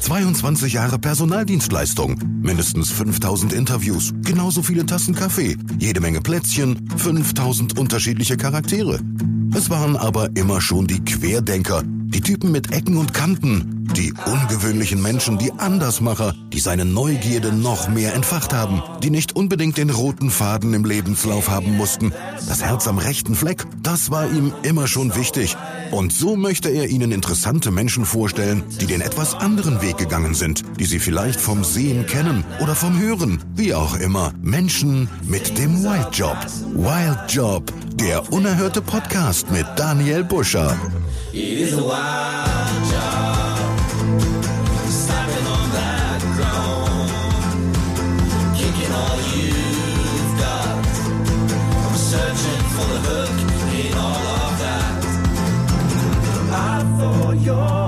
22 Jahre Personaldienstleistung, mindestens 5000 Interviews, genauso viele Tassen Kaffee, jede Menge Plätzchen, 5000 unterschiedliche Charaktere. Es waren aber immer schon die Querdenker, die Typen mit Ecken und Kanten, die ungewöhnlichen Menschen, die Andersmacher, die seine Neugierde noch mehr entfacht haben, die nicht unbedingt den roten Faden im Lebenslauf haben mussten. Das Herz am rechten Fleck, das war ihm immer schon wichtig. Und so möchte er Ihnen interessante Menschen vorstellen, die den etwas anderen Weg gegangen sind, die Sie vielleicht vom Sehen kennen oder vom Hören, wie auch immer. Menschen mit dem Wild Job. Wild Job, der unerhörte Podcast mit Daniel Buscher. It is wild you've got. I'm searching for the hook in all of that. I thought you're